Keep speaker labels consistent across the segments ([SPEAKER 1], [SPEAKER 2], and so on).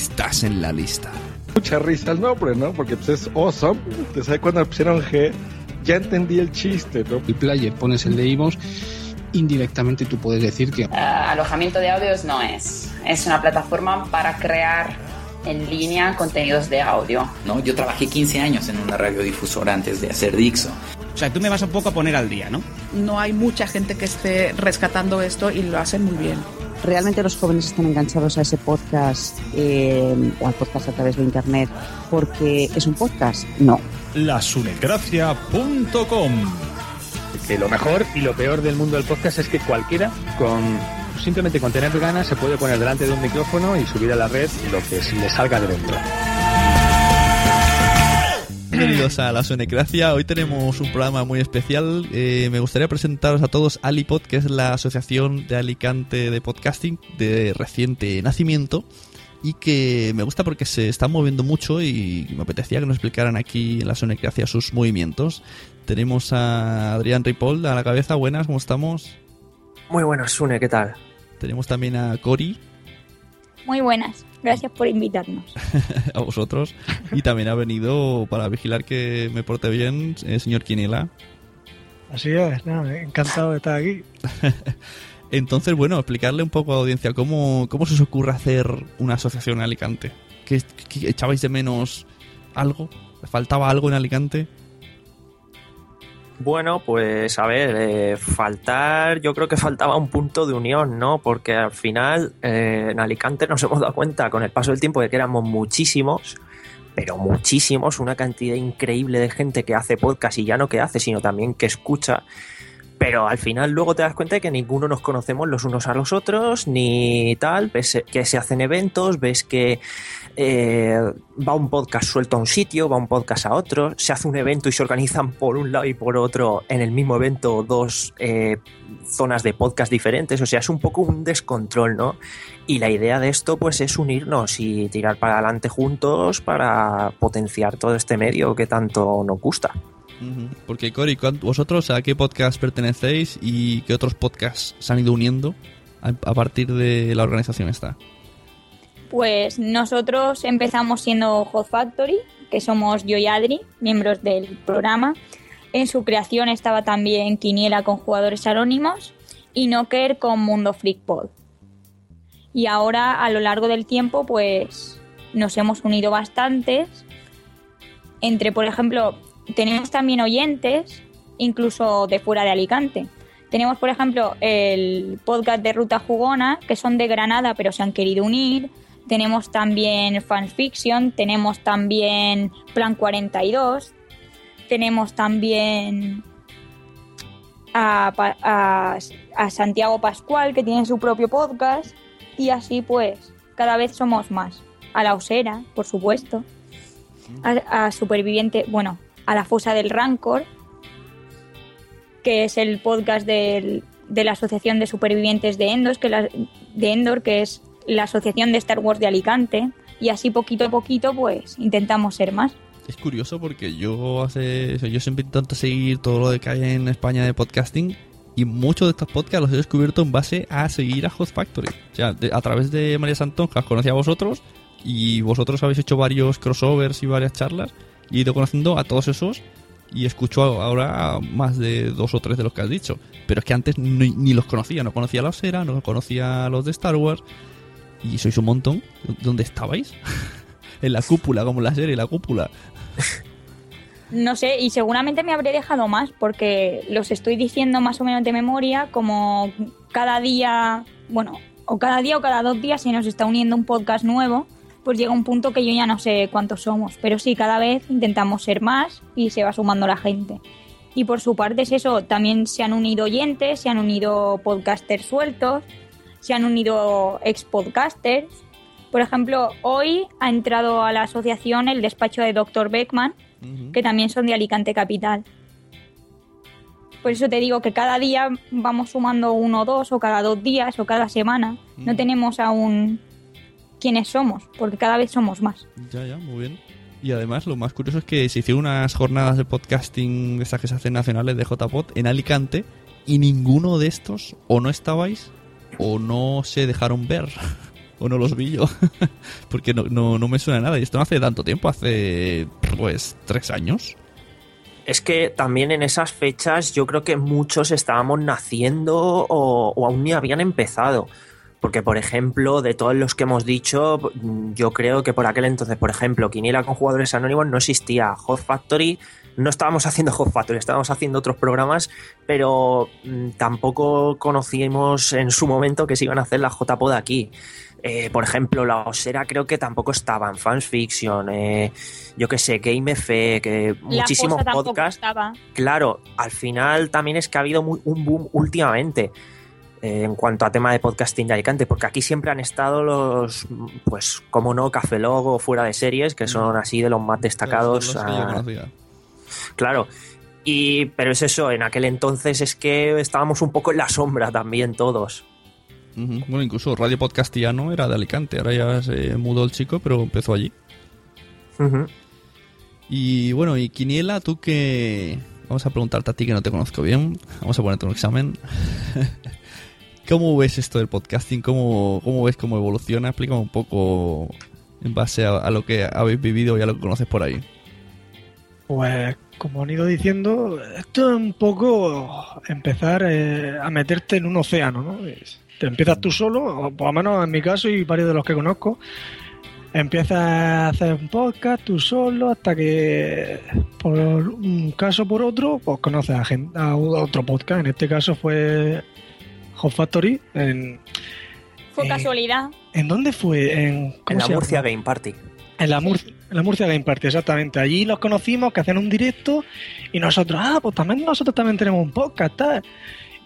[SPEAKER 1] estás en la lista.
[SPEAKER 2] Mucha risa el nombre, ¿no? Porque pues, es awesome. Te sabes cuando pusieron G, ya entendí el chiste, ¿no?
[SPEAKER 3] El player pones el de Ivos, indirectamente tú puedes decir que
[SPEAKER 4] Eh, alojamiento de audios no es. Es una plataforma para crear en línea contenidos de audio.
[SPEAKER 5] ¿no? Yo trabajé 15 años en una radiodifusora antes de hacer Dixo.
[SPEAKER 6] O sea, tú me vas un poco a poner al día, ¿no?
[SPEAKER 7] No hay mucha gente que esté rescatando esto y lo hacen muy bien.
[SPEAKER 8] ¿Realmente los jóvenes están enganchados a ese podcast eh, o al podcast a través de Internet porque es un podcast? No.
[SPEAKER 9] lasunecracia.com
[SPEAKER 10] Que lo mejor y lo peor del mundo del podcast es que cualquiera con simplemente con tener ganas se puede poner delante de un micrófono y subir a la red lo que se le salga de dentro.
[SPEAKER 1] Bienvenidos a la Sonecracia. Hoy tenemos un programa muy especial. Eh, me gustaría presentaros a todos Alipod, que es la asociación de Alicante de podcasting de reciente nacimiento y que me gusta porque se está moviendo mucho y me apetecía que nos explicaran aquí en la Sonecracia sus movimientos. Tenemos a Adrián Ripoll a la cabeza. Buenas, ¿cómo estamos?
[SPEAKER 11] Muy buenas, Sune, ¿qué tal?
[SPEAKER 1] Tenemos también a Cori,
[SPEAKER 12] Muy buenas, gracias por invitarnos.
[SPEAKER 1] a vosotros. Y también ha venido para vigilar que me porte bien el señor Quiniela.
[SPEAKER 13] Así es, no, encantado de estar aquí.
[SPEAKER 1] Entonces, bueno, explicarle un poco a la audiencia cómo, cómo se os ocurre hacer una asociación en Alicante. ¿Que, que echabais de menos algo? ¿Faltaba algo en Alicante?
[SPEAKER 11] Bueno, pues a ver, eh, faltar, yo creo que faltaba un punto de unión, ¿no? Porque al final eh, en Alicante nos hemos dado cuenta con el paso del tiempo de que éramos muchísimos, pero muchísimos, una cantidad increíble de gente que hace podcast y ya no que hace, sino también que escucha. Pero al final luego te das cuenta de que ninguno nos conocemos los unos a los otros, ni tal, ves que se hacen eventos, ves que eh, va un podcast suelto a un sitio, va un podcast a otro, se hace un evento y se organizan por un lado y por otro en el mismo evento dos eh, zonas de podcast diferentes, o sea, es un poco un descontrol, ¿no? Y la idea de esto pues es unirnos y tirar para adelante juntos para potenciar todo este medio que tanto nos gusta.
[SPEAKER 1] Porque, Cori, ¿cuán- ¿vosotros a qué podcast pertenecéis y qué otros podcasts se han ido uniendo a, a partir de la organización esta?
[SPEAKER 12] Pues nosotros empezamos siendo Hot Factory, que somos yo y Adri, miembros del programa. En su creación estaba también Quiniela con jugadores anónimos y Noker con Mundo Freak Pod. Y ahora, a lo largo del tiempo, pues nos hemos unido bastantes. Entre, por ejemplo, tenemos también oyentes, incluso de fuera de Alicante. Tenemos, por ejemplo, el podcast de Ruta Jugona, que son de Granada, pero se han querido unir. Tenemos también Fanfiction, tenemos también Plan 42, tenemos también a, Santiago Pascual, que tiene su propio podcast, y así pues cada vez somos más. A la Osera, por supuesto, a, a Superviviente, bueno, a la Fosa del Rancor, que es el podcast de la Asociación de Supervivientes de, Endos, que de Endor, que es la Asociación de Star Wars de Alicante, y así poquito a poquito pues intentamos ser más.
[SPEAKER 1] Es curioso porque yo hace, yo siempre intento seguir todo lo que hay en España de podcasting y muchos de estos podcasts los he descubierto en base a seguir a Host Factory. O sea, a través de María os conocí a vosotros y vosotros habéis hecho varios crossovers y varias charlas y he ido conociendo a todos esos y escucho ahora más de dos o tres de los que has dicho. Pero es que antes ni, los conocía, no conocía a la Osera, no conocía a los de Star Wars y sois un montón. ¿Dónde estabais? en la cúpula, como la serie, la cúpula.
[SPEAKER 12] No sé, y seguramente me habré dejado más porque los estoy diciendo más o menos de memoria, como cada día, bueno, o cada día o cada dos días se nos está uniendo un podcast nuevo, pues llega un punto que yo ya no sé cuántos somos, pero sí, cada vez intentamos ser más y se va sumando la gente. Y por su parte es eso, también se han unido oyentes, se han unido podcasters sueltos, se han unido ex podcasters. Por ejemplo, hoy ha entrado a la asociación el despacho de Dr. Beckman, que también son de Alicante Capital. Por eso te digo que cada día vamos sumando uno o dos, o cada dos días, o cada semana. No tenemos aún quiénes somos, porque cada vez somos más.
[SPEAKER 1] Ya, ya, muy bien. Y además, lo más curioso es que se hicieron unas jornadas de podcasting de esas que se hacen nacionales de JPod en Alicante y ninguno de estos o no estabais o no se dejaron ver o no los vi yo porque no, no, no me suena nada y esto no hace tanto tiempo, hace pues tres años.
[SPEAKER 11] Es que también en esas fechas yo creo que muchos estábamos naciendo o, o aún ni habían empezado. Porque, por ejemplo, de todos los que hemos dicho, yo creo que por aquel entonces, por ejemplo, Quiniela con jugadores anónimos no existía. Hot Factory, no estábamos haciendo Hot Factory, estábamos haciendo otros programas, pero mm, tampoco conocíamos en su momento que se iban a hacer la JPod aquí. Eh, por ejemplo, la Osera creo que tampoco estaba en Fans Fiction, eh, yo que sé, Game F, que muchísimos
[SPEAKER 12] la tampoco
[SPEAKER 11] podcasts.
[SPEAKER 12] estaba.
[SPEAKER 11] Claro, al final también es que ha habido muy- un boom últimamente eh, en cuanto a tema de podcasting de Alicante, porque aquí siempre han estado los, pues, como no, Café Logo, fuera de series, que son así de los más destacados.
[SPEAKER 1] Los que yo
[SPEAKER 11] ah, claro. Y, pero es eso, en aquel entonces es que estábamos un poco en la sombra también todos.
[SPEAKER 1] Bueno, incluso Radio Podcastiano era de Alicante, ahora ya se mudó el chico, pero empezó allí. Y bueno, y Quiniela, tú que... Vamos a preguntarte a ti que no te conozco bien. Vamos a ponerte un examen. ¿Cómo ves esto del podcasting? ¿Cómo, cómo ves cómo evoluciona? Explícame un poco en base a, lo que habéis vivido y a lo que conoces por ahí.
[SPEAKER 13] Pues como han ido diciendo, esto es un poco empezar eh, a meterte en un océano, ¿no? Te empiezas tú solo, o por lo menos en mi caso y varios de los que conozco, empiezas a hacer un podcast tú solo hasta que por un caso por otro, pues conoces a, gente, a otro podcast. En este caso fue Hot Factory. ¿En,
[SPEAKER 12] Fue casualidad.
[SPEAKER 13] ¿en dónde fue? En,
[SPEAKER 11] En
[SPEAKER 13] ¿cómo
[SPEAKER 11] la? Murcia Game Party.
[SPEAKER 13] En la, Mur- en la Murcia Game Party, exactamente. Allí los conocimos, que hacían un directo, y nosotros, ah, pues también nosotros también tenemos un podcast, tal.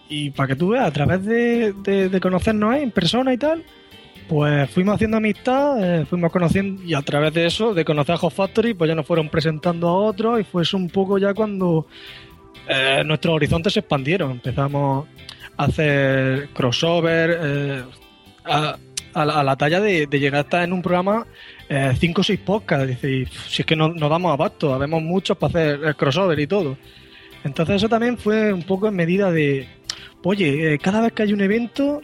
[SPEAKER 13] Y para que tú veas, a través de, de- de conocernos ahí en persona y tal, pues fuimos haciendo amistad, eh, fuimos conociendo, y a través de eso, de conocer a Hot Factory, pues ya nos fueron presentando a otros, y fue eso un poco ya cuando eh, nuestros horizontes se expandieron. Empezamos a hacer crossover, eh, a, a la, talla de, llegar a estar en un programa eh, cinco o seis podcasts. Si es que no, nos damos abasto, habemos muchos para hacer el crossover y todo. Entonces eso también fue un poco en medida de, oye, eh, cada vez que hay un evento,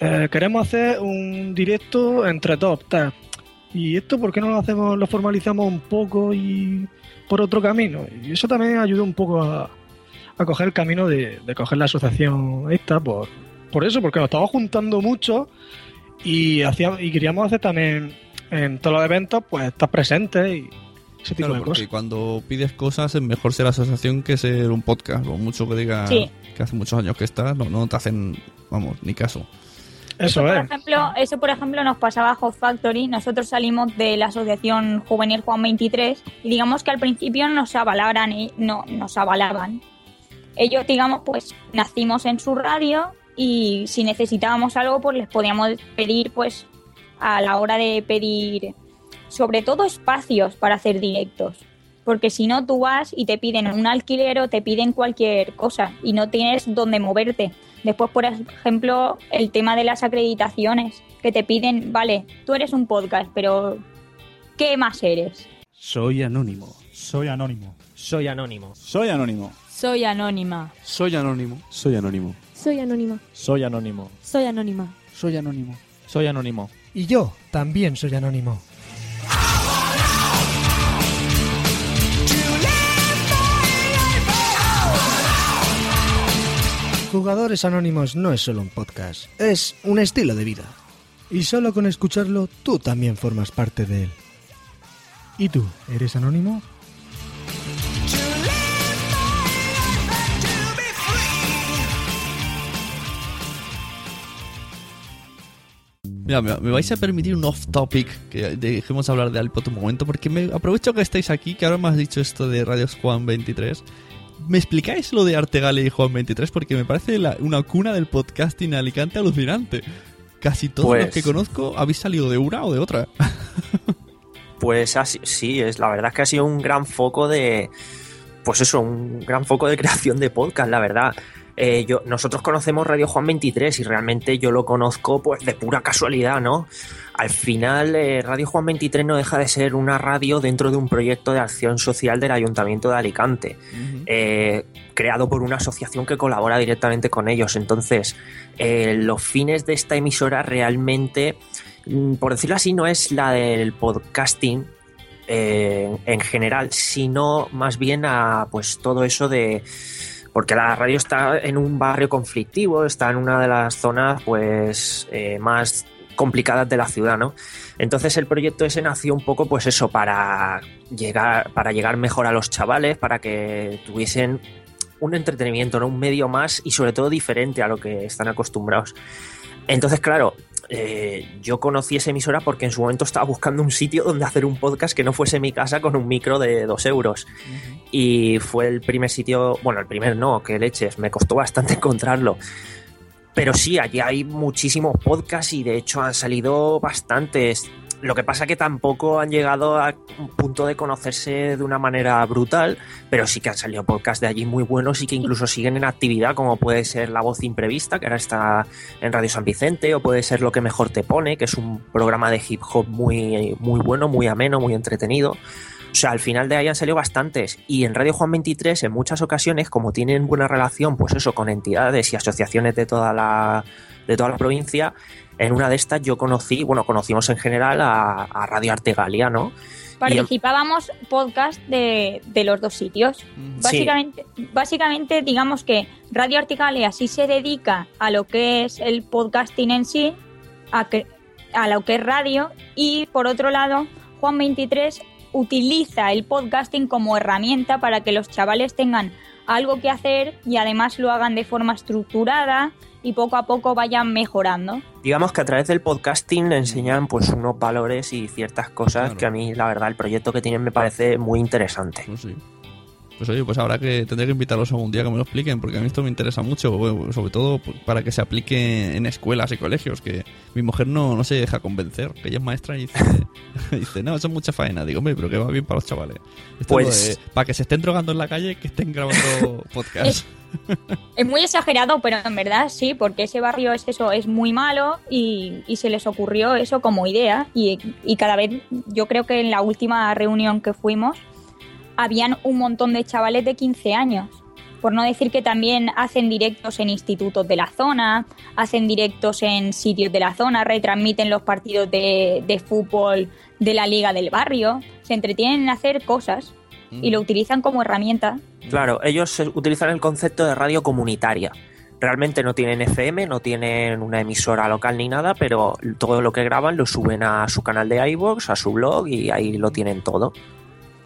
[SPEAKER 13] eh, queremos hacer un directo entre top. Y esto, ¿por qué no lo hacemos, lo formalizamos un poco y por otro camino? Y eso también ayudó un poco a, a coger el camino de, de coger la asociación esta, por, por eso, porque nos estábamos juntando mucho y, hacíamos, y queríamos hacer también en todos los eventos, pues estar presentes y ese tipo
[SPEAKER 1] Claro,
[SPEAKER 13] de
[SPEAKER 1] porque
[SPEAKER 13] cosas.
[SPEAKER 1] cuando pides cosas es mejor ser asociación que ser un podcast. Por mucho que diga
[SPEAKER 12] Sí.
[SPEAKER 1] que hace muchos años que estás, no, no te hacen, vamos, ni caso.
[SPEAKER 13] Eso
[SPEAKER 12] Por ejemplo, eso por ejemplo nos pasaba a Hot Factory. Nosotros salimos de la asociación juvenil Juan 23 y digamos que al principio nos avalaban y no nos avalaban. Ellos digamos pues nacimos en su radio y si necesitábamos algo pues les podíamos pedir pues a la hora de pedir sobre todo espacios para hacer directos. Porque si no, tú vas y te piden un alquiler o te piden cualquier cosa y no tienes dónde moverte. Después, por ejemplo, el tema de las acreditaciones, que te piden, vale, tú eres un podcast, pero ¿qué más eres?
[SPEAKER 14] Soy anónimo.
[SPEAKER 15] Soy anónimo.
[SPEAKER 14] Soy anónimo.
[SPEAKER 15] Soy anónimo.
[SPEAKER 12] Soy anónima.
[SPEAKER 14] Soy anónimo.
[SPEAKER 15] Soy anónimo.
[SPEAKER 12] Soy anónima.
[SPEAKER 14] Soy anónimo.
[SPEAKER 12] Soy anónima.
[SPEAKER 14] Soy anónimo. Soy anónimo.
[SPEAKER 16] Y yo también soy anónimo. Jugadores Anónimos no es solo un podcast, es un estilo de vida. Y solo con escucharlo tú también formas parte de él. ¿Y tú, eres anónimo?
[SPEAKER 1] Mira, me, vais a permitir un off topic que dejemos hablar de iPod un momento porque me aprovecho que estáis aquí, que ahora me has dicho esto de Radios Juan 23. ¿Me explicáis lo de Artegale y Juan 23? Porque me parece la- una cuna del podcasting Alicante alucinante. Casi todos
[SPEAKER 11] Pues-
[SPEAKER 1] los que conozco habéis salido de una o de otra.
[SPEAKER 11] Pues así, sí, es la verdad es que ha sido un gran foco de, pues eso, un gran foco de creación de podcast, la verdad. Eh, yo, nosotros conocemos Radio Juan 23 y realmente yo lo conozco pues de pura casualidad, ¿no? Al final, eh, Radio Juan 23 no deja de ser una radio dentro de un proyecto de acción social del Ayuntamiento de Alicante, eh, creado por una asociación que colabora directamente con ellos. Entonces, los fines de esta emisora realmente, mm, por decirlo así, no es la del podcasting eh, en general, sino más bien a pues todo eso de porque la radio está en un barrio conflictivo, está en una de las zonas pues eh, más complicadas de la ciudad, ¿no? Entonces el proyecto ese nació un poco pues eso para llegar para llegar mejor a los chavales, para que tuviesen un entretenimiento, ¿no? Un medio más y sobre todo diferente a lo que están acostumbrados. Entonces, claro, eh, yo conocí esa emisora porque en su momento estaba buscando un sitio donde hacer un podcast que no fuese mi casa con un micro de dos euros. Y fue el primer sitio, bueno, el primer no, que leches, me costó bastante encontrarlo. Pero sí, allí hay muchísimos podcasts y de hecho han salido bastantes. Lo que pasa que tampoco han llegado a un punto de conocerse de una manera brutal, pero sí que han salido podcasts de allí muy buenos y que incluso siguen en actividad, como puede ser La Voz Imprevista, que ahora está en Radio San Vicente, o puede ser Lo que mejor te pone, que es un programa de hip hop muy, muy bueno, muy ameno, muy entretenido. O sea, al final de ahí han salido bastantes. Y en Radio Juan 23, en muchas ocasiones, como tienen buena relación, pues eso, con entidades y asociaciones de toda la, de toda la provincia, en una de estas yo conocí, bueno, conocimos en general a, a Radio Artegalia, ¿no?
[SPEAKER 12] Participábamos podcast de, de los dos sitios. Básicamente, básicamente, digamos que Radio Artigalia sí se dedica a lo que es el podcasting en sí, a, que- a lo que es radio, y por otro lado, Juan 23 utiliza el podcasting como herramienta para que los chavales tengan algo que hacer y además lo hagan de forma estructurada y poco a poco vayan mejorando.
[SPEAKER 11] digamos que a través del podcasting enseñan pues unos valores y ciertas cosas que a mí la verdad el proyecto que tienen me parece muy interesante.
[SPEAKER 1] Pues oye, pues habrá que tendré que invitarlos algún día que me lo expliquen, porque a mí esto me interesa mucho, bueno, sobre todo pues, para que se aplique en escuelas y colegios, que mi mujer no, no se deja convencer, que ella es maestra y dice, dice no, eso es mucha faena. Digo, hombre, pero que va bien para los chavales. Esto
[SPEAKER 11] Pues-
[SPEAKER 1] es de- para que se estén drogando en la calle, que estén grabando podcast.
[SPEAKER 12] Es muy exagerado, pero en verdad sí, porque ese barrio es eso, es muy malo y, y se les ocurrió eso como idea. Y, y cada vez, yo creo que en la última reunión que fuimos, habían un montón de chavales de 15 años. Por no decir que también hacen directos en institutos de la zona, hacen directos en sitios de la zona, retransmiten los partidos de, de fútbol de la liga del barrio, se entretienen en hacer cosas y lo utilizan como herramienta.
[SPEAKER 11] Claro, ellos utilizan el concepto de radio comunitaria. Realmente no tienen FM, no tienen una emisora local ni nada, pero todo lo que graban lo suben a su canal de iVoox, a su blog y ahí lo tienen todo.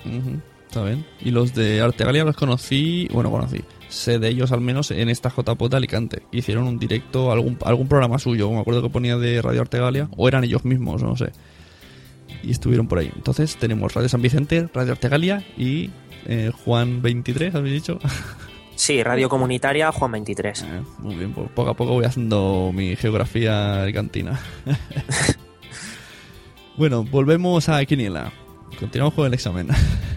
[SPEAKER 1] Ujú, Está bien. Y los de Artegalia los conocí, bueno, conocí. Sé de ellos al menos en esta JPOT de Alicante. Hicieron un directo, algún, algún programa suyo, me acuerdo que ponía de Radio Artegalia, o eran ellos mismos, no sé. Y estuvieron por ahí. Entonces tenemos Radio San Vicente, Radio Artegalia y eh, Juan 23, ¿habéis dicho?
[SPEAKER 11] Sí, radio comunitaria Juan 23.
[SPEAKER 1] Muy bien, pues poco a poco voy haciendo mi geografía alicantina. bueno, volvemos a Quiniela. Continuamos con el examen.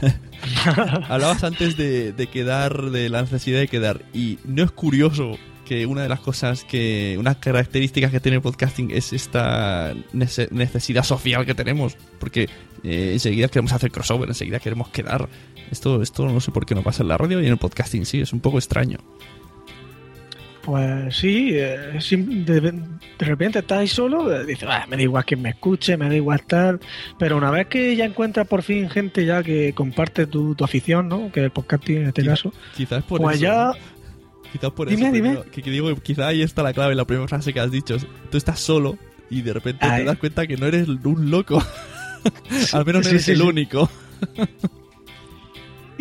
[SPEAKER 1] Hablabas antes de, de quedar, de la necesidad de quedar. Y no es curioso que una de las cosas que, unas características que tiene el podcasting es esta nece- necesidad social que tenemos. Porque eh, enseguida queremos hacer crossover, enseguida queremos quedar. Esto, esto no sé por qué no pasa en la radio y en el podcasting sí, es un poco extraño.
[SPEAKER 13] Pues sí, eh, de, de repente estás ahí solo, eh, dices, "Ah, me da igual que me escuche, me da igual tal, pero una vez que ya encuentras por fin gente ya que comparte tu, tu afición, ¿no? Que el podcasting en este caso,
[SPEAKER 1] Quizás por
[SPEAKER 13] pues
[SPEAKER 1] eso.
[SPEAKER 13] ya...
[SPEAKER 1] Quizás por
[SPEAKER 13] Dime,
[SPEAKER 1] eso.
[SPEAKER 13] dime.
[SPEAKER 1] Que, que digo, quizá ahí está la clave, la primera frase que has dicho. Tú estás solo y de repente te das cuenta que no eres un loco. Al menos no
[SPEAKER 13] Sí,
[SPEAKER 1] eres
[SPEAKER 13] sí,
[SPEAKER 1] el
[SPEAKER 13] sí.
[SPEAKER 1] único.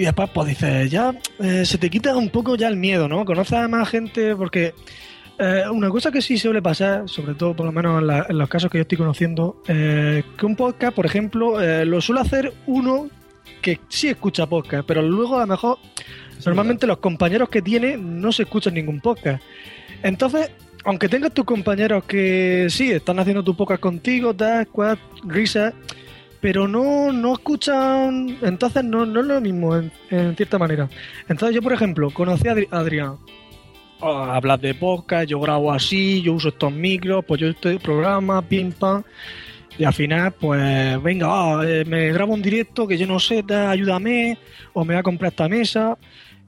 [SPEAKER 13] Y después, pues dices, ya eh, se te quita un poco ya el miedo, ¿no? Conoces a más gente porque eh, una cosa que sí suele pasar, sobre todo por lo menos en, la- en los casos que yo estoy conociendo, eh, que un podcast, por ejemplo, eh, lo suele hacer uno que sí escucha podcast, pero luego a lo mejor normalmente los compañeros que tiene no se escuchan ningún podcast. Entonces, aunque tengas tus compañeros que sí, están haciendo tu podcast contigo, das, cuad, risas, pero no, no escuchan, entonces no, no es lo mismo en, cierta manera. Entonces yo, por ejemplo, conocí a Adri- a Adrián. Oh, hablas de podcast, yo grabo así, yo uso estos micros, pues yo este programa, pim pam. Y al final, pues venga, ah, eh, me grabo un directo que yo no sé, da, ayúdame, o me voy a comprar esta mesa.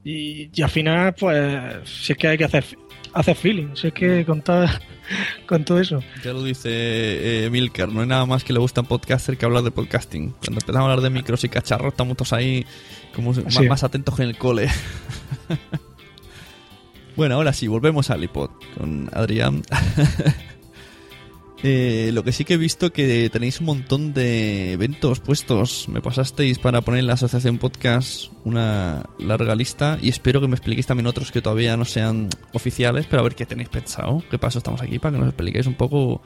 [SPEAKER 13] Y, y al final, pues, si es que hay que hacer, hacer feeling, si es que contar con todo eso.
[SPEAKER 1] Ya lo dice eh, Milker, no hay nada más que le gusta a un podcaster que hablar de podcasting. Cuando empezamos a hablar de micros y cacharros, estamos todos ahí como más atentos que en el cole. bueno, ahora sí, volvemos al iPod con Adrián. Eh, lo que sí que he visto que tenéis un montón de eventos puestos. Me pasasteis para poner en la asociación podcast una larga lista y espero que me expliquéis también otros que todavía no sean oficiales, pero a ver qué tenéis pensado. ¿Qué paso estamos aquí para que nos expliquéis un poco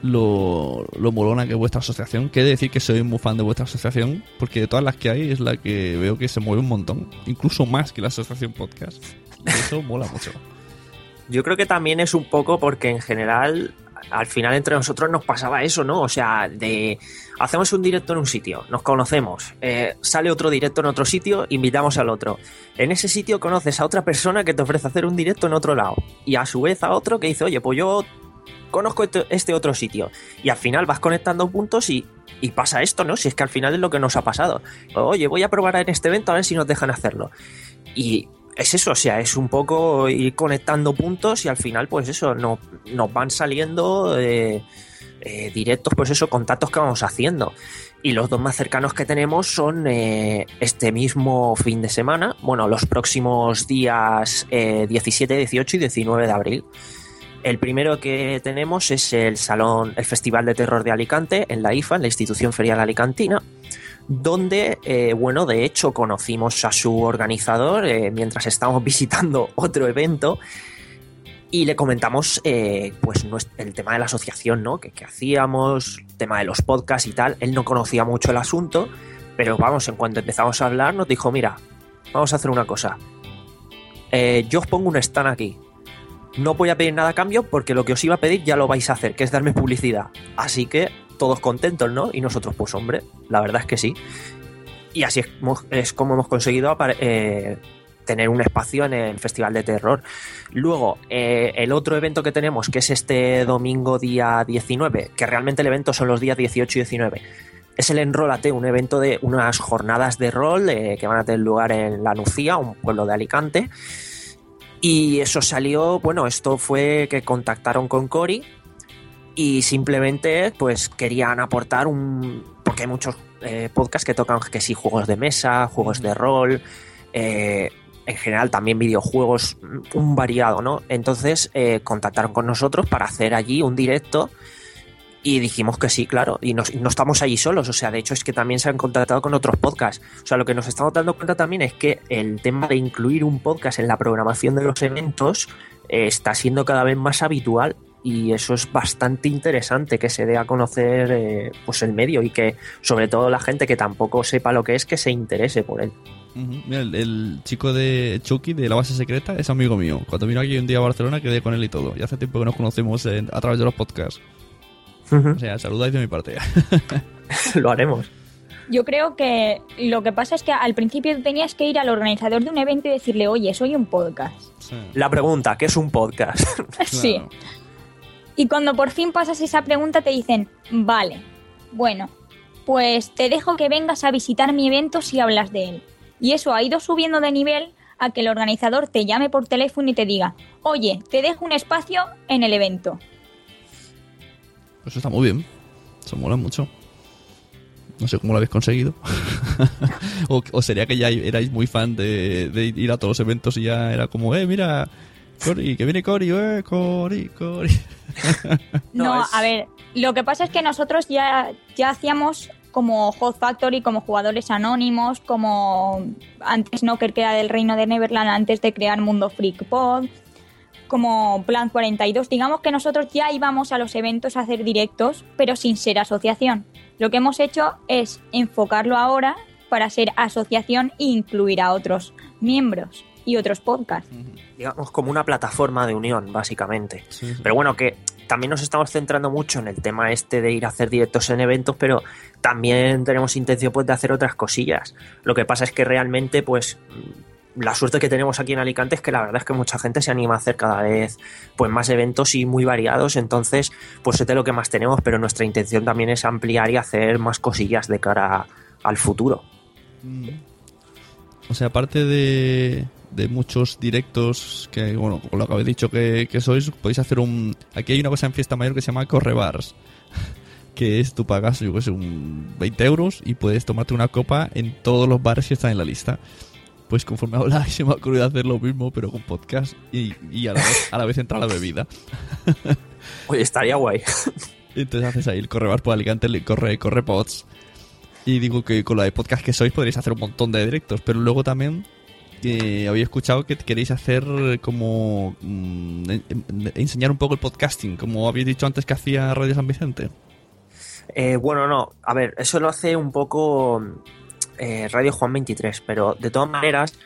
[SPEAKER 1] lo, lo molona que es vuestra asociación? Que he de decir que soy muy fan de vuestra asociación, porque de todas las que hay es la que veo que se mueve un montón, incluso más que la asociación podcast. Y eso mola mucho.
[SPEAKER 11] Yo creo que también es un poco porque en general, al final entre nosotros nos pasaba eso, ¿no? O sea, de hacemos un directo en un sitio, nos conocemos, eh, sale otro directo en otro sitio, invitamos al otro. En ese sitio conoces a otra persona que te ofrece hacer un directo en otro lado y a su vez a otro que dice, oye, pues yo conozco este- este otro sitio. Y al final vas conectando puntos y, y pasa esto, ¿no? Si es que al final es lo que nos ha pasado. Oye, voy a probar en este evento a ver si nos dejan hacerlo. Y es eso, o sea, es un poco ir conectando puntos y al final, pues eso, no, nos van saliendo eh, eh, directos, pues eso, contactos que vamos haciendo. Y los dos más cercanos que tenemos son eh, este mismo fin de semana, bueno, los próximos días eh, 17, 18 y 19 de abril. El primero que tenemos es el Salón, el Festival de Terror de Alicante, en la IFA, en la Institución Ferial Alicantina, donde, eh, bueno, de hecho conocimos a su organizador eh, mientras estábamos visitando otro evento y le comentamos eh, pues el tema de la asociación, ¿no? Que, que hacíamos, el tema de los podcasts y tal. Él no conocía mucho el asunto, pero vamos, en cuanto empezamos a hablar nos dijo, mira, vamos a hacer una cosa. Yo os pongo un stand aquí. No voy a pedir nada a cambio porque lo que os iba a pedir ya lo vais a hacer, que es darme publicidad. Así que todos contentos, ¿no? Y nosotros, pues hombre, la verdad es que sí. Y así es, mo- es como hemos conseguido eh, tener un espacio en el Festival de Terror. Luego, eh, el otro evento que tenemos, que es este domingo día 19, que realmente el evento son los días 18 y 19. es el Enrólate, un evento de unas jornadas de rol eh, que van a tener lugar en La Nucía, un pueblo de Alicante. Y eso salió, bueno, esto fue que contactaron con Cori y simplemente pues querían aportar un... porque hay muchos eh, podcasts que tocan que sí, juegos de mesa, juegos de rol, eh, en general también videojuegos, un variado, ¿no? Entonces eh, contactaron con nosotros para hacer allí un directo y dijimos que sí, claro, y no, estamos allí solos, o sea, de hecho es que también se han contactado con otros podcasts. O sea, lo que nos estamos dando cuenta también es que el tema de incluir un podcast en la programación de los eventos eh, está siendo cada vez más habitual y eso es bastante interesante que se dé a conocer eh, pues el medio y que sobre todo la gente que tampoco sepa lo que es que se interese por él.
[SPEAKER 1] Uh -huh. Mira, el, el, chico de Chucky de la base secreta es amigo mío. Cuando vino aquí un día a Barcelona quedé con él y todo. Y hace tiempo que nos conocemos en, a través de los podcasts. Uh -huh. O sea, saludáis de mi parte.
[SPEAKER 11] lo haremos.
[SPEAKER 12] Yo creo que lo que pasa es que al principio tenías que ir al organizador de un evento y decirle, oye, soy un podcast.
[SPEAKER 11] Sí. La pregunta, ¿qué es un podcast?
[SPEAKER 12] sí. Claro. Y cuando por fin pasas esa pregunta te dicen, vale, bueno, pues te dejo que vengas a visitar mi evento si hablas de él. Y eso ha ido subiendo de nivel a que el organizador te llame por teléfono y te diga, oye, te dejo un espacio en el evento.
[SPEAKER 1] Eso está muy bien. Eso mola mucho. No sé cómo lo habéis conseguido. o, sería que ya erais muy fan de, ir a todos los eventos y ya era como, eh, mira, Cori, que viene Cori, eh, Cori, Cori.
[SPEAKER 12] no, a ver, lo que pasa es que nosotros ya, ya hacíamos como Hot Factory, como jugadores anónimos, como antes Knocker, que era del Reino de Neverland, antes de crear Mundo Freak Pod, como Plan 42. Digamos que nosotros ya íbamos a los eventos a hacer directos, pero sin ser asociación. Lo que hemos hecho es enfocarlo ahora para ser asociación e incluir a otros miembros y otros podcasts.
[SPEAKER 11] Digamos como una plataforma de unión, básicamente. Sí, sí. Pero bueno, que también nos estamos centrando mucho en el tema este de ir a hacer directos en eventos, pero también tenemos intención pues, de hacer otras cosillas. Lo que pasa es que realmente, pues, la suerte que tenemos aquí en Alicante es que la verdad es que mucha gente se anima a hacer cada vez pues más eventos y muy variados, entonces pues es de lo que más tenemos, pero nuestra intención también es ampliar y hacer más cosillas de cara al futuro.
[SPEAKER 1] Mm. O sea, aparte de, de muchos directos que, bueno, con lo que habéis dicho que, que, sois, podéis hacer un... Aquí hay una cosa en Fiesta Mayor que se llama Correbars, que es tú pagas, yo que sé, un 20 euros y puedes tomarte una copa en todos los bares que están en la lista. Pues conforme habláis se me ha ocurrido hacer lo mismo, pero con podcast y, y a, la vez, a la vez entra la bebida.
[SPEAKER 11] Oye, estaría guay.
[SPEAKER 1] Entonces haces ahí el Correbar por Alicante, el corre, corre pods. Y digo que con la de podcast que sois podréis hacer un montón de directos, pero luego también que había escuchado que queréis hacer como mmm, enseñar un poco el podcasting, como habéis dicho antes que hacía Radio San Vicente.
[SPEAKER 11] Eh, bueno, no, a ver, eso lo hace un poco eh, Radio Juan 23, pero de todas maneras,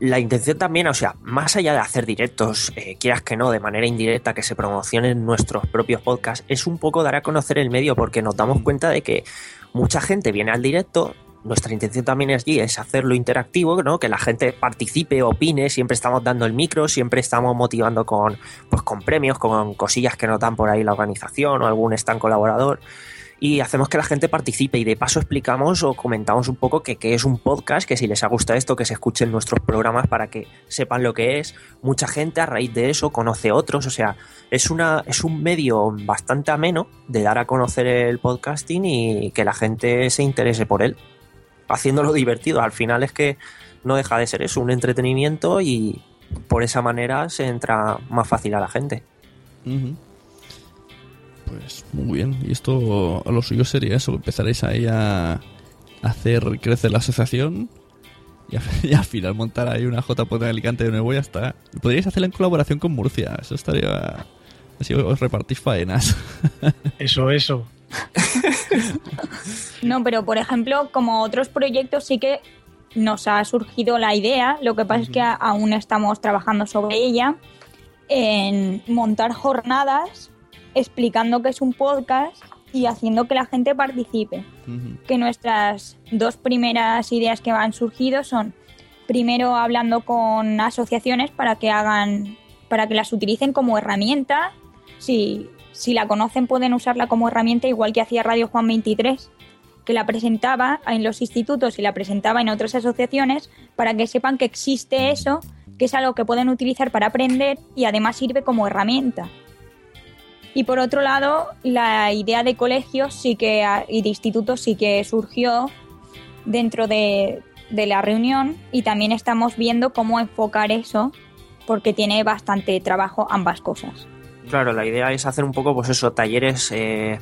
[SPEAKER 11] la intención también, o sea, más allá de hacer directos, eh, quieras que no, de manera indirecta, que se promocionen nuestros propios podcasts, es un poco dar a conocer el medio, porque nos damos cuenta de que mucha gente viene al directo, nuestra intención también es, es hacerlo interactivo, ¿no? Que la gente participe, opine, siempre estamos dando el micro, siempre estamos motivando con, pues, con premios, con cosillas que nos dan por ahí la organización o algún stand colaborador. Y hacemos que la gente participe y de paso explicamos o comentamos un poco que, que es un podcast, que si les ha gustado esto, que se escuchen nuestros programas para que sepan lo que es. Mucha gente a raíz de eso conoce otros, o sea, es, una, es un medio bastante ameno de dar a conocer el podcasting y que la gente se interese por él haciéndolo divertido. Al final es que no deja de ser eso, un entretenimiento y por esa manera se entra más fácil a la gente.
[SPEAKER 1] Uh -huh. Pues muy bien. Y esto, lo suyo sería eso, empezaréis ahí a hacer crecer la asociación y, a, y al final montar ahí una JP de Alicante de nuevo y ya está. Podríais hacerla en colaboración con Murcia, eso estaría... Así os repartís faenas.
[SPEAKER 13] Eso, eso.
[SPEAKER 12] no, pero por ejemplo, como otros proyectos sí que nos ha surgido la idea, lo que pasa es que aún estamos trabajando sobre ella, en montar jornadas explicando que es un podcast y haciendo que la gente participe. Uh -huh. Que nuestras dos primeras ideas que han surgido son primero hablando con asociaciones para que hagan para que las utilicen como herramienta si si la conocen pueden usarla como herramienta igual que hacía Radio Juan 23, que la presentaba en los institutos y la presentaba en otras asociaciones para que sepan que existe eso, que es algo que pueden utilizar para aprender y además sirve como herramienta. Y por otro lado, la idea de colegios sí que y de institutos sí que surgió dentro de, de la reunión y también estamos viendo cómo enfocar eso porque tiene bastante trabajo ambas cosas.
[SPEAKER 11] Claro, la idea es hacer un poco, pues eso, talleres. Eh,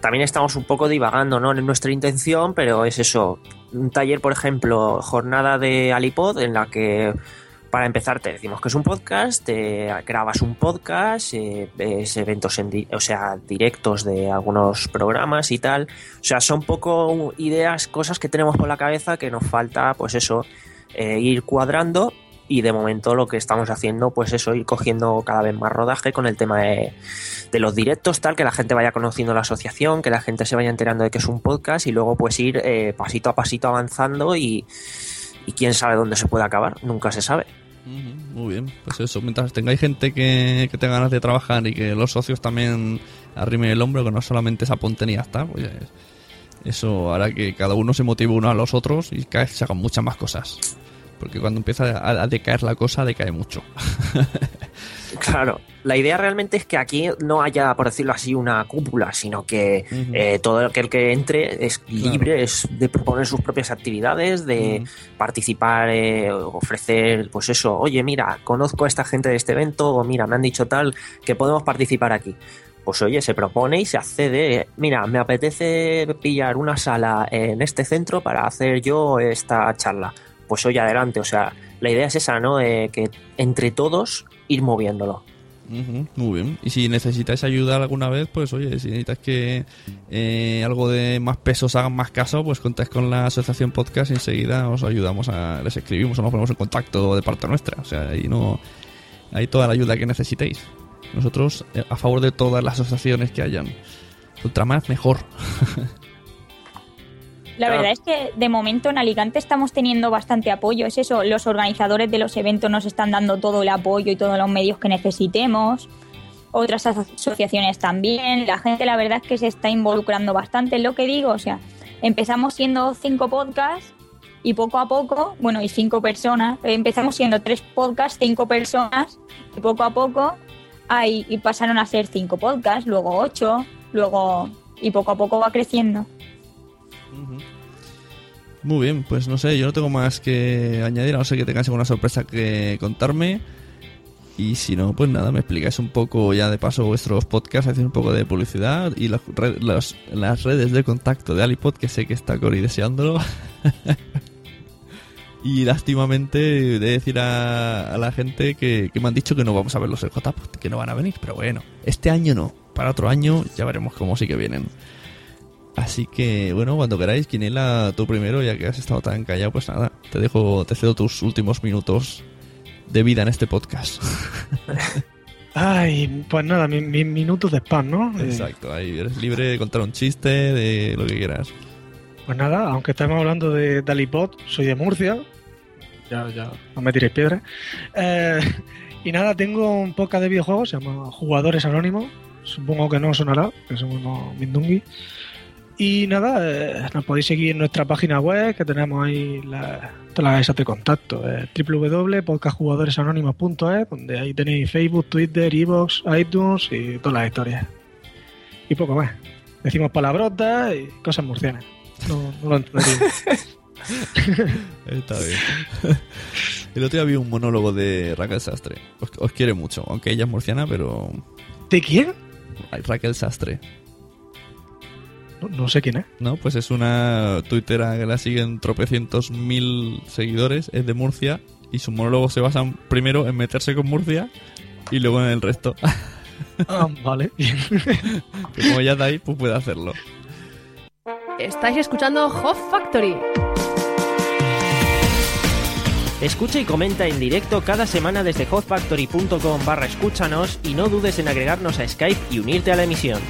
[SPEAKER 11] también estamos un poco divagando, ¿no? En nuestra intención, pero es eso. Un taller, por ejemplo, jornada de Alipod, en la que para empezar, te decimos que es un podcast, te grabas un podcast, eh, ves eventos, en o sea, directos de algunos programas y tal. O sea, son poco ideas, cosas que tenemos por la cabeza que nos falta, pues eso, eh, ir cuadrando. Y de momento lo que estamos haciendo, pues eso, ir cogiendo cada vez más rodaje con el tema de, los directos, tal, que la gente vaya conociendo la asociación, que la gente se vaya enterando de que es un podcast y luego pues ir eh, pasito a pasito avanzando y, quién sabe dónde se puede acabar, nunca se sabe.
[SPEAKER 1] Muy bien, pues eso, mientras tengáis gente que, que tenga ganas de trabajar y que los socios también arrimen el hombro, que no solamente esa pontenía está, pues eso hará que cada uno se motive uno a los otros y cada vez se hagan muchas más cosas. Porque cuando empieza a, decaer la cosa, decae mucho.
[SPEAKER 11] claro, la idea realmente es que aquí no haya, por decirlo así, una cúpula, sino que eh, todo aquel que entre es libre es de proponer sus propias actividades, de participar, eh, ofrecer, pues eso, oye, mira, conozco a esta gente de este evento, o mira, me han dicho tal, que podemos participar aquí pues oye, se propone y se accede. Mira, me apetece pillar una sala en este centro para hacer yo esta charla pues hoy adelante. O sea, la idea es esa, ¿no? que entre todos ir moviéndolo.
[SPEAKER 1] muy bien. Y si necesitáis ayuda alguna vez, pues oye, si necesitáis que eh, algo de más pesos hagan más caso, pues contáis con la asociación podcast y enseguida os ayudamos a, les escribimos o nos ponemos en contacto de parte nuestra. O sea, ahí no hay toda la ayuda que necesitéis. Nosotros eh, a favor de todas las asociaciones que hayan. Contra más, mejor.
[SPEAKER 12] La verdad es que de momento en Alicante estamos teniendo bastante apoyo. Es eso, los organizadores de los eventos nos están dando todo el apoyo y todos los medios que necesitemos. Otras asociaciones también. La gente, la verdad es que se está involucrando bastante en lo que digo. O sea, empezamos siendo cinco podcasts y poco a poco, bueno, y cinco personas. Empezamos siendo tres podcasts, cinco personas y poco a poco hay, y pasaron a ser cinco podcasts, luego ocho, luego y poco a poco va creciendo.
[SPEAKER 1] Muy bien, pues no sé, yo no tengo más que añadir, a no ser que tengáis alguna sorpresa que contarme. Y si no, pues nada, me explicáis un poco ya de paso vuestros podcasts, hacéis un poco de publicidad y las, redes de contacto de Alipod, que sé que está Cory deseándolo. y lástimamente de decir a, la gente que, me han dicho que no vamos a ver los LJ, que no van a venir, pero bueno, este año no, para otro año ya veremos cómo sí que vienen. Así que, bueno, cuando queráis, Quinela, tú primero, ya que has estado tan callado, pues nada, te dejo, te cedo tus últimos minutos de vida en este podcast.
[SPEAKER 13] Ay, pues nada, mi, mi minutos de spam, ¿no?
[SPEAKER 1] Eh, Exacto, ahí eres libre de contar un chiste, de lo que quieras.
[SPEAKER 13] Pues nada, aunque estemos hablando de Dalipod, soy de Murcia, ya, ya, no me tiréis piedra. Eh, y nada, tengo un podcast de videojuegos, se llama Jugadores Anónimos, supongo que no sonará, que somos Mindungi. Y nada, eh, nos podéis seguir en nuestra página web, que tenemos ahí la, todas las de contacto, eh, www.podcastjugadoresanónimos.es, donde ahí tenéis Facebook, Twitter, Evox, iTunes y todas las historias. Y poco más. Decimos palabrotas y cosas murcianas. No, no lo entendí.
[SPEAKER 1] Está bien. El otro día vi un monólogo de Raquel Sastre. Os, os quiere mucho, aunque ella es murciana, pero.
[SPEAKER 13] ¿De quién?
[SPEAKER 1] Raquel Sastre.
[SPEAKER 13] No, sé quién es.
[SPEAKER 1] No, pues es una tuitera que la siguen tropecientos mil seguidores, es de Murcia y su monólogo se basa primero en meterse con Murcia y luego en el resto.
[SPEAKER 13] Ah, vale.
[SPEAKER 1] que como ya de ahí, pues puede hacerlo.
[SPEAKER 17] Estáis escuchando Hot Factory.
[SPEAKER 18] Escucha y comenta en directo cada semana desde hotfactory.com barra escúchanos y no dudes en agregarnos a Skype y unirte a la emisión.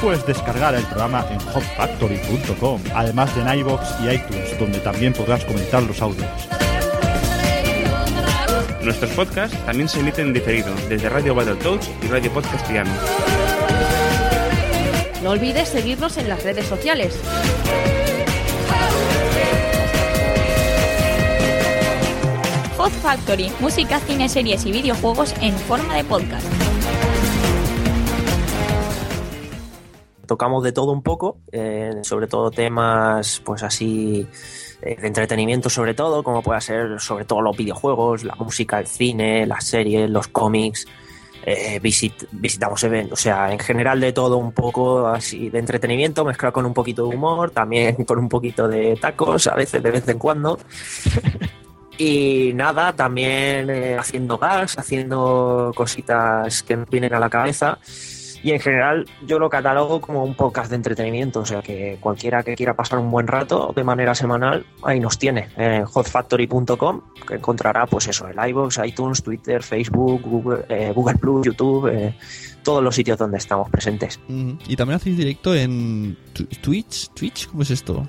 [SPEAKER 15] Puedes descargar el programa en hotfactory.com, además de en iVoox y iTunes, donde también podrás comentar los audios.
[SPEAKER 19] Nuestros podcasts también se emiten en diferido desde Radio Battletoads y Radio Podcastiano.
[SPEAKER 17] No olvides seguirnos en las redes sociales.
[SPEAKER 12] Hot Factory, música, cine, series y videojuegos en forma de podcast.
[SPEAKER 11] Tocamos de todo un poco, eh, sobre todo temas pues así eh, de entretenimiento sobre todo, como puede ser sobre todo los videojuegos, la música, el cine, las series, los cómics, eh, visit- visitamos eventos, o sea, en general de todo un poco así de entretenimiento, mezclado con un poquito de humor, también con un poquito de tacos, a veces de vez en cuando. Y nada, también eh, haciendo gas, haciendo cositas que nos vienen a la cabeza. Y en general yo lo catalogo como un podcast de entretenimiento, o sea que cualquiera que quiera pasar un buen rato de manera semanal, ahí nos tiene, en hotfactory.com, que encontrará pues eso, el iVoox, iTunes, Twitter, Facebook, Google, eh, Google Plus, YouTube, eh, todos los sitios donde estamos presentes.
[SPEAKER 1] Y también hacéis directo en Twitch. ¿Twitch? ¿Cómo es esto?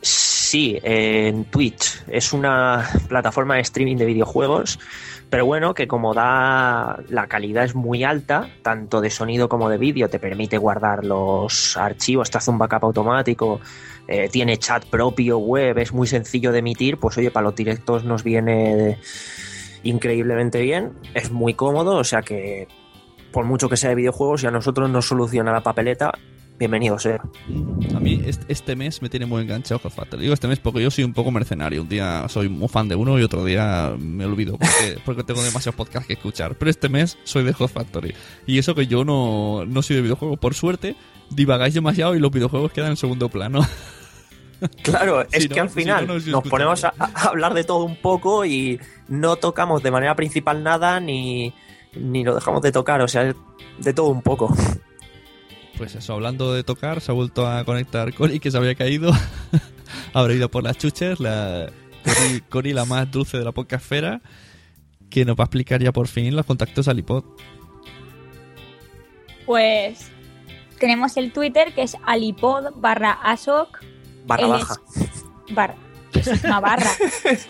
[SPEAKER 11] Sí, en Twitch. Es una plataforma de streaming de videojuegos, pero bueno, que como da la calidad es muy alta, tanto de sonido como de vídeo, te permite guardar los archivos, te hace un backup automático, eh, tiene chat propio, web, es muy sencillo de emitir, pues oye, para los directos nos viene increíblemente bien, es muy cómodo, o sea que por mucho que sea de videojuegos, si a nosotros nos soluciona la papeleta, bienvenido sea.
[SPEAKER 1] A mí est- este mes me tiene muy enganchado Hot Factory. Digo este mes porque yo soy un poco mercenario. Un día soy muy fan de uno y otro día me olvido porque, porque tengo demasiados podcasts que escuchar. Pero este mes soy de Hot Factory. Y eso que yo no, no soy de videojuegos. Por suerte, divagáis demasiado y los videojuegos quedan en segundo plano.
[SPEAKER 11] Claro, es
[SPEAKER 1] Si
[SPEAKER 11] que
[SPEAKER 1] no-
[SPEAKER 11] al final
[SPEAKER 1] no, no os
[SPEAKER 11] nos ponemos a, a hablar de todo un poco y no tocamos de manera principal nada ni, ni lo dejamos de tocar, o sea, de todo un poco.
[SPEAKER 1] Pues eso, hablando de tocar, se ha vuelto a conectar Cori, que se había caído. Habrá ido por las chuches. La Cori, Cori, la más dulce de la podcastfera, que nos va a explicar ya por fin los contactos al iPod.
[SPEAKER 12] Pues tenemos el Twitter que es alipod barra asoc.
[SPEAKER 11] Barra baja.
[SPEAKER 12] es- barra. Es una barra.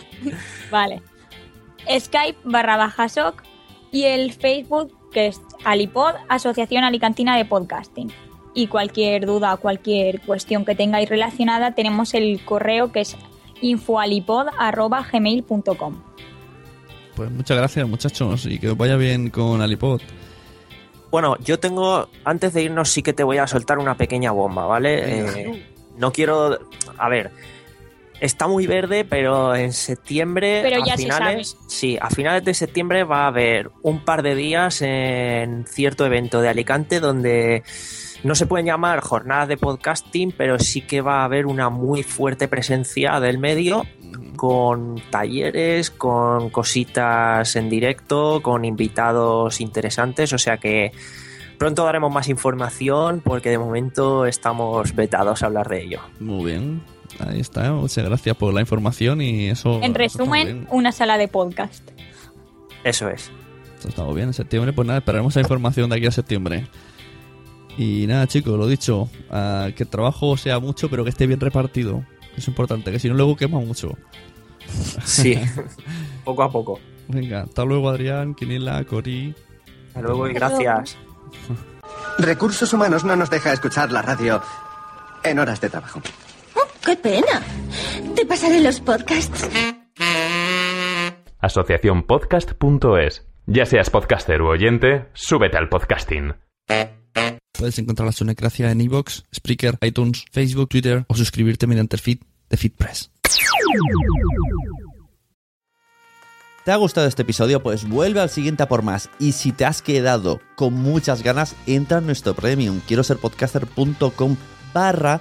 [SPEAKER 12] vale. Skype barra baja soc y el Facebook que es Alipod, Asociación Alicantina de Podcasting. Y cualquier duda, cualquier cuestión que tengáis relacionada, tenemos el correo que es infoalipod.gmail.com.
[SPEAKER 1] Pues muchas gracias, muchachos, y que os vaya bien con Alipod.
[SPEAKER 11] Bueno, yo tengo, antes de irnos sí que te voy a soltar una pequeña bomba, ¿vale? Eh, no quiero, a ver, está muy verde, pero en septiembre,
[SPEAKER 12] Pero
[SPEAKER 11] a
[SPEAKER 12] ya se
[SPEAKER 11] finales, sí, a finales de septiembre va a haber un par de días en cierto evento de Alicante donde no se pueden llamar jornadas de podcasting, pero sí que va a haber una muy fuerte presencia del medio con talleres, con cositas en directo, con invitados interesantes, o sea que pronto daremos más información porque de momento estamos vetados a hablar de ello.
[SPEAKER 1] Muy bien, ahí está. Muchas gracias por la información y eso.
[SPEAKER 12] En resumen, una sala de podcast.
[SPEAKER 11] Eso es.
[SPEAKER 1] Eso está muy bien en septiembre. Pues nada, esperaremos esa información de aquí a septiembre. Y nada, chicos, lo dicho, que el trabajo sea mucho, pero que esté bien repartido. Es importante, que si no, luego quema mucho.
[SPEAKER 11] Sí, poco a poco.
[SPEAKER 1] Venga, hasta luego, Adrián, Quinila, Cori.
[SPEAKER 11] Hasta luego y gracias.
[SPEAKER 20] Recursos Humanos no nos deja escuchar la radio en horas de trabajo.
[SPEAKER 21] ¡Qué pena! Te pasaré los podcasts.
[SPEAKER 22] Asociaciónpodcast.es. Ya seas podcaster u oyente, súbete al podcasting.
[SPEAKER 1] Puedes encontrar la Sonecracia en iVoox, Spreaker, iTunes, Facebook, Twitter o suscribirte mediante el feed de FeedPress.
[SPEAKER 23] ¿Te ha gustado este episodio? Pues vuelve al siguiente a por más. Y si te has quedado con muchas ganas, entra en nuestro premium. Quiero ser podcaster.com barra